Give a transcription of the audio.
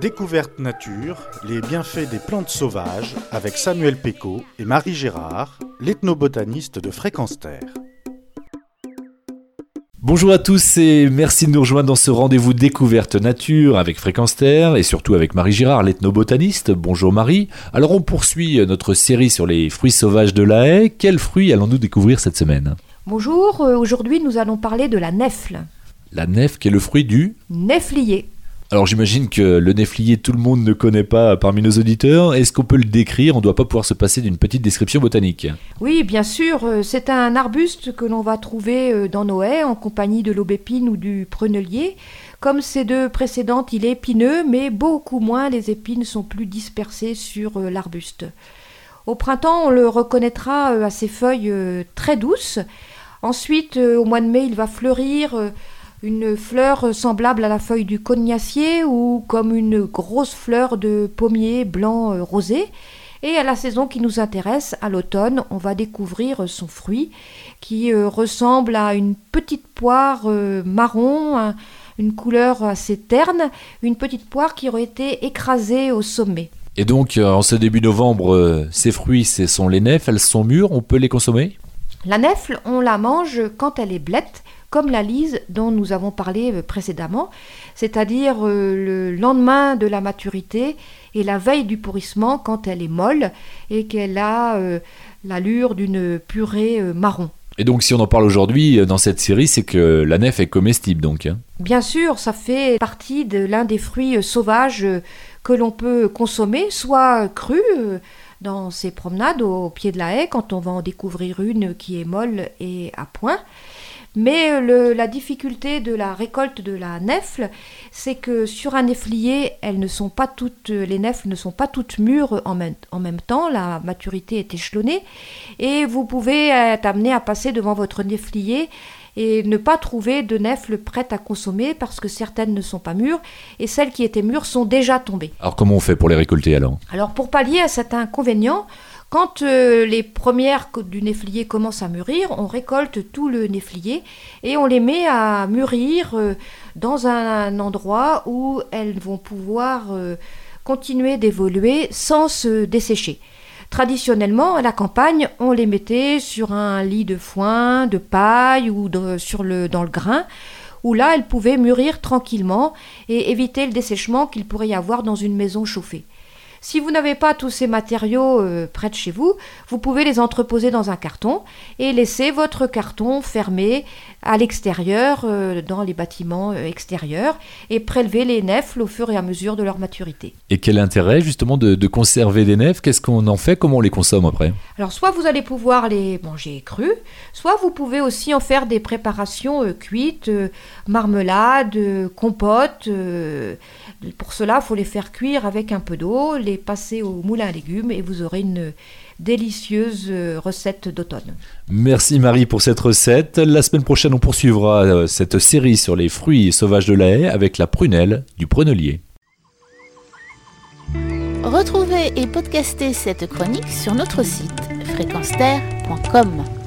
Découverte nature, les bienfaits des plantes sauvages avec Samuel Péco et Marie Gérard, l'ethnobotaniste de Fréquence Terre. Bonjour à tous et merci de nous rejoindre dans ce rendez-vous découverte nature avec Fréquence Terre et surtout avec Marie Girard, l'ethnobotaniste. Bonjour Marie. Alors on poursuit notre série sur les fruits sauvages de la haie. Quels fruits allons-nous découvrir cette semaine? Bonjour, euh, aujourd'hui nous allons parler de la nefle. La nef qui est le fruit du Neflier. Alors j'imagine que le néflier, tout le monde ne connaît pas parmi nos auditeurs. Est-ce qu'on peut le décrire? On ne doit pas pouvoir se passer d'une petite description botanique. Oui, bien sûr, euh, c'est un arbuste que l'on va trouver euh, dans nos haies en compagnie de l'aubépine ou du prunelier. Comme ces deux précédentes, il est épineux, mais beaucoup moins, les épines sont plus dispersées sur euh, l'arbuste. Au printemps, on le reconnaîtra à ses feuilles très douces. Ensuite, au mois de mai, il va fleurir une fleur semblable à la feuille du cognacier ou comme une grosse fleur de pommier blanc euh, rosé. Et à la saison qui nous intéresse, à l'automne, on va découvrir son fruit qui euh, ressemble à une petite poire euh, marron, une couleur assez terne, une petite poire qui aurait été écrasée au sommet. Et donc, en ce début novembre, ces fruits, ce sont les nefs, elles sont mûres, on peut les consommer? La nefle, on la mange quand elle est blette comme la lise dont nous avons parlé euh, précédemment, c'est-à-dire euh, le lendemain de la maturité et la veille du pourrissement quand elle est molle et qu'elle a euh, l'allure d'une purée marron. Et donc si on en parle aujourd'hui dans cette série, c'est que la nef est comestible donc hein Bien sûr, ça fait partie de l'un des fruits sauvages que l'on peut consommer, soit cru dans ses promenades au pied de la haie quand on va en découvrir une qui est molle et à point. Mais euh, la difficulté de la récolte de la nefle, c'est que sur un neflier, elles ne sont pas toutes, les nefles ne sont pas toutes mûres en même, en même temps, la maturité est échelonnée, et vous pouvez être amené à passer devant votre neflier et ne pas trouver de nefles prêtes à consommer parce que certaines ne sont pas mûres et celles qui étaient mûres sont déjà tombées. Alors comment on fait pour les récolter alors? Alors pour pallier à cet inconvénient, quand euh, les premières du néflier commencent à mûrir, on récolte tout le néflier et on les met à mûrir euh, dans un, endroit où elles vont pouvoir euh, continuer d'évoluer sans se dessécher. Traditionnellement, à la campagne, on les mettait sur un lit de foin, de paille ou dans le grain, où là, elles pouvaient mûrir tranquillement et éviter le dessèchement qu'il pourrait y avoir dans une maison chauffée. Si vous n'avez pas tous ces matériaux euh, près de chez vous, vous pouvez les entreposer dans un carton et laisser votre carton fermé à l'extérieur, euh, dans les bâtiments euh, extérieurs, et prélever les nefles au fur et à mesure de leur maturité. Et quel intérêt justement de, conserver des nefles Qu'est-ce qu'on en fait? Comment on les consomme après? Alors soit vous allez pouvoir les manger crus, soit vous pouvez aussi en faire des préparations cuites, marmelade, compote. pour cela, il faut les faire cuire avec un peu d'eau, passer au moulin à légumes et vous aurez une délicieuse euh, recette d'automne. Merci Marie pour cette recette. La semaine prochaine, on poursuivra euh, cette série sur les fruits sauvages de la haie avec la prunelle du prunelier. Retrouvez et podcastez cette chronique sur notre site fréquenceterre.com.